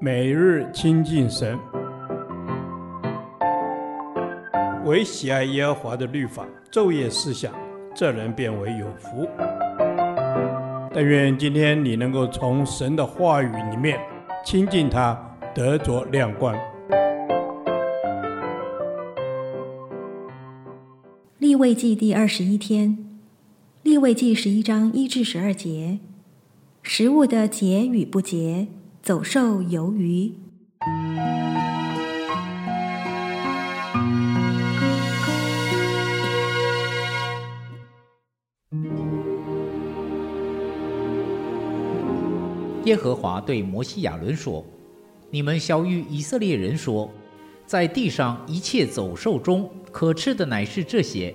每日亲近神，唯喜爱耶和华的律法，昼夜思想，这人便为有福。但愿今天你能够从神的话语里面亲近他，得着亮光。立位记第二十一天，立位记十一章一至十二节，食物的洁与不洁。走兽游鱼。耶和华对摩西亚伦说：“你们晓諭以色列人说，在地上一切走兽中，可吃的乃是这些：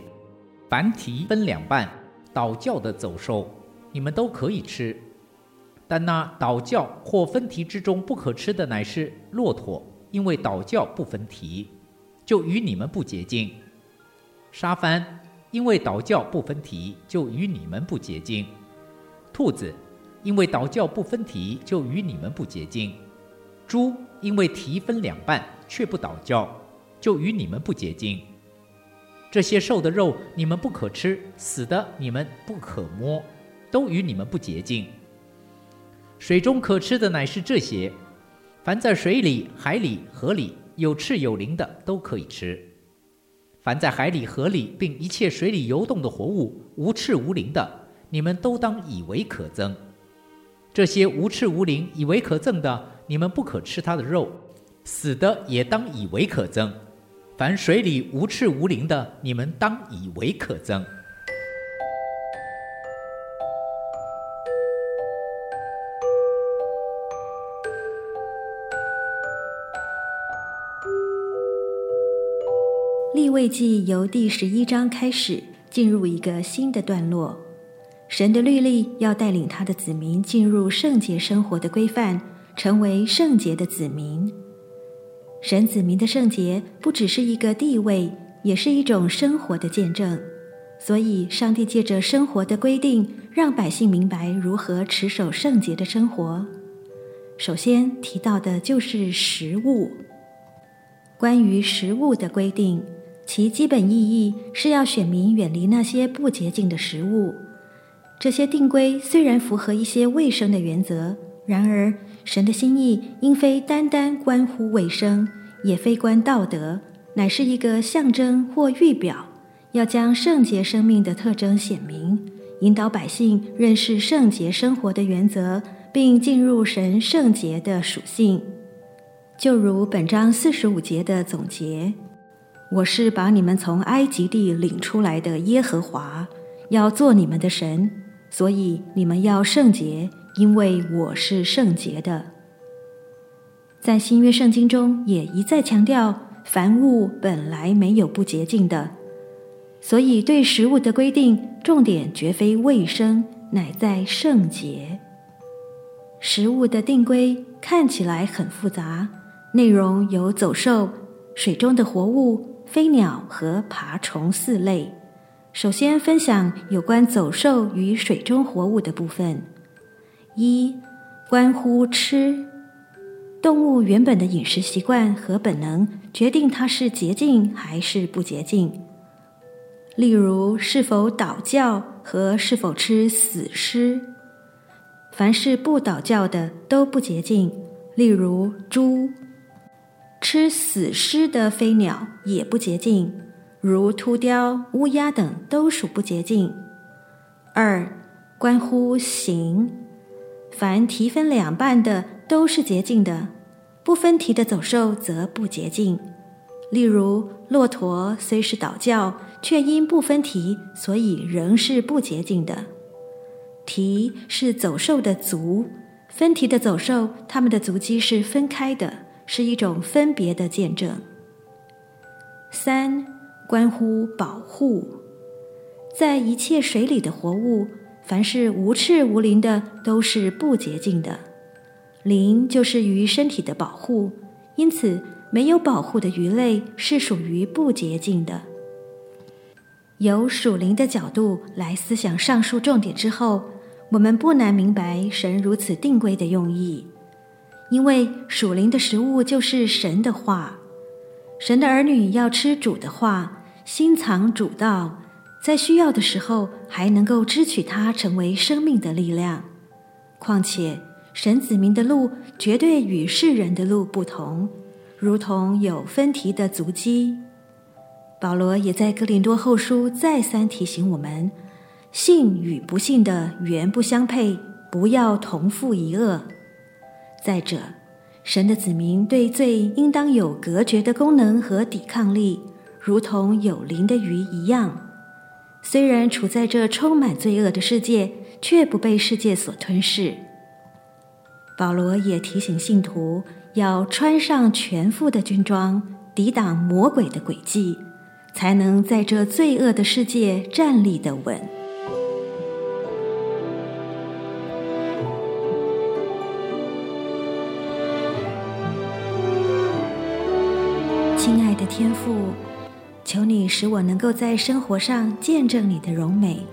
凡蹄分两半、倒教的走兽，你们都可以吃。”但那倒教或分蹄之中不可吃的，乃是骆驼，因为倒教不分蹄，就与你们不洁净；沙番，因为倒教不分蹄，就与你们不洁净；兔子，因为倒教不分蹄，就与你们不洁净；猪，因为蹄分两半却不倒教，就与你们不洁净。这些兽的肉你们不可吃，死的你们不可摸，都与你们不洁净。水中可吃的乃是这些：凡在水里、海里、河里有翅有鳞的，都可以吃；凡在海里、河里，并一切水里游动的活物，无翅无鳞的，你们都当以为可憎。这些无翅无鳞、以为可憎的，你们不可吃它的肉；死的也当以为可憎。凡水里无翅无鳞的，你们当以为可憎。立位记由第十一章开始，进入一个新的段落。神的律例要带领他的子民进入圣洁生活的规范，成为圣洁的子民。神子民的圣洁不只是一个地位，也是一种生活的见证。所以，上帝借着生活的规定，让百姓明白如何持守圣洁的生活。首先提到的就是食物。关于食物的规定。其基本意义是要选民远离那些不洁净的食物。这些定规虽然符合一些卫生的原则，然而神的心意应非单单关乎卫生，也非关道德，乃是一个象征或预表，要将圣洁生命的特征显明，引导百姓认识圣洁生活的原则，并进入神圣洁的属性。就如本章四十五节的总结。我是把你们从埃及地领出来的耶和华，要做你们的神，所以你们要圣洁，因为我是圣洁的。在新约圣经中也一再强调，凡物本来没有不洁净的，所以对食物的规定重点绝非卫生，乃在圣洁。食物的定规看起来很复杂，内容有走兽、水中的活物。飞鸟和爬虫四类。首先分享有关走兽与水中活物的部分。一、关乎吃。动物原本的饮食习惯和本能决定它是洁净还是不洁净。例如，是否倒教和是否吃死尸。凡是不倒教的都不洁净。例如，猪。吃死尸的飞鸟也不洁净，如秃雕、乌鸦等都属不洁净。二、关乎形，凡蹄分两半的都是洁净的，不分蹄的走兽则不洁净。例如，骆驼虽是倒教，却因不分蹄，所以仍是不洁净的。蹄是走兽的足，分蹄的走兽，它们的足迹是分开的。是一种分别的见证。三、关乎保护，在一切水里的活物，凡是无翅无鳞的，都是不洁净的。鳞就是鱼身体的保护，因此没有保护的鱼类是属于不洁净的。由属灵的角度来思想上述重点之后，我们不难明白神如此定规的用意。因为属灵的食物就是神的话。神的儿女要吃主的话，心藏主道，在需要的时候还能够支取它，成为生命的力量。况且，神子民的路绝对与世人的路不同，如同有分蹄的足迹。保罗也在哥林多后书再三提醒我们：信与不信的原不相配，不要同负一轭。再者，神的子民对罪应当有隔绝的功能和抵抗力，如同有灵的鱼一样。虽然处在这充满罪恶的世界，却不被世界所吞噬。保罗也提醒信徒要穿上全副的军装，抵挡魔鬼的诡计。才能在这罪恶的世界站立得稳。天父，求你使我能够在生活上见证你的荣美。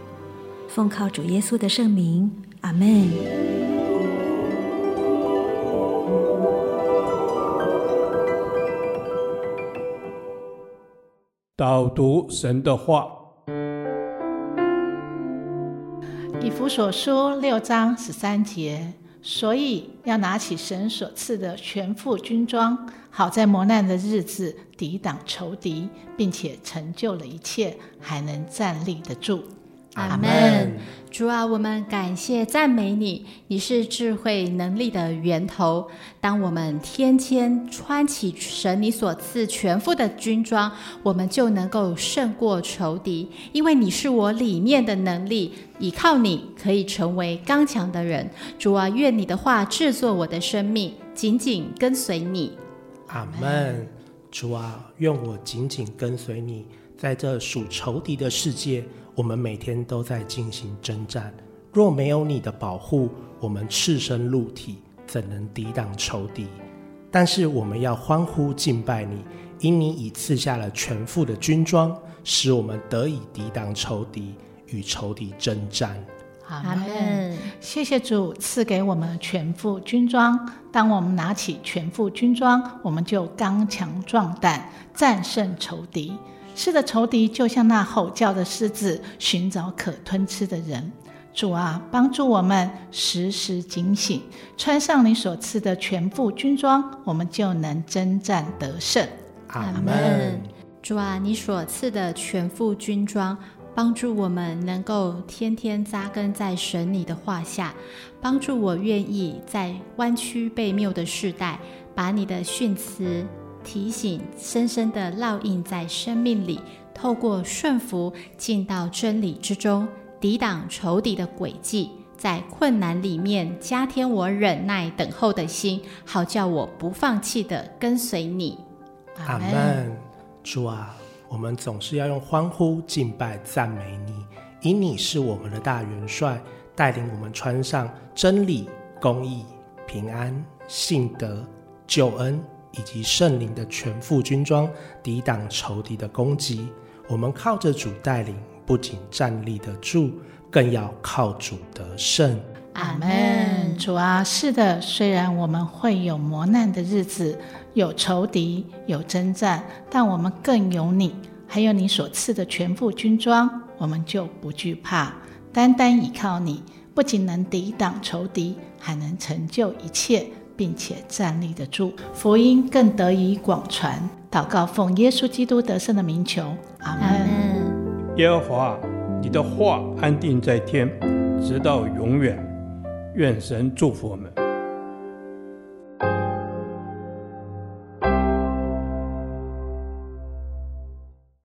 奉靠主耶稣的圣名，阿门。导读神的话，以弗所书六章十三节，所以要拿起神所赐的全副军装，好在磨难的日子抵挡仇敌，并且成就了一切，还能站立得住。阿门，主啊，我们感谢赞美你，你是智慧能力的源头。当我们天天穿起神你所赐全副的军装，我们就能够胜过仇敌，因为你是我里面的能力，依靠你可以成为刚强的人。主啊，愿你的话制作我的生命，紧紧跟随你。阿门，主啊，愿我紧紧跟随你，在这属仇敌的世界。我们每天都在进行征战，若没有你的保护，我们赤身露体，怎能抵挡仇敌？但是我们要欢呼敬拜你，因你已赐下了全副的军装，使我们得以抵挡仇敌，与仇敌征战。阿门。谢谢主赐给我们全副军装。当我们拿起全副军装，我们就刚强壮胆，战胜仇敌。是的，仇敌就像那吼叫的狮子，寻找可吞吃的人。主啊，帮助我们时时警醒，穿上你所赐的全副军装，我们就能征战得胜。阿门。主啊，你所赐的全副军装，帮助我们能够天天扎根在神你的话下，帮助我愿意在弯曲悖谬的世代，把你的训词。提醒深深的烙印在生命里，透过顺服进到真理之中，抵挡仇敌的诡计，在困难里面加添我忍耐等候的心，好叫我不放弃的跟随你。阿门。主啊，我们总是要用欢呼、敬拜、赞美你，因你是我们的大元帅，带领我们穿上真理、公义、平安、信德、救恩。以及圣灵的全副军装，抵挡仇敌的攻击。我们靠着主带领，不仅站立得住，更要靠主得胜。阿门。主啊，是的，虽然我们会有磨难的日子，有仇敌，有征战，但我们更有你，还有你所赐的全副军装，我们就不惧怕。单单依靠你，不仅能抵挡仇敌，还能成就一切。并且站立得住，福音更得以广传。祷告奉耶稣基督得胜的名求，阿门。耶和华，你的话安定在天，直到永远。愿神祝福我们。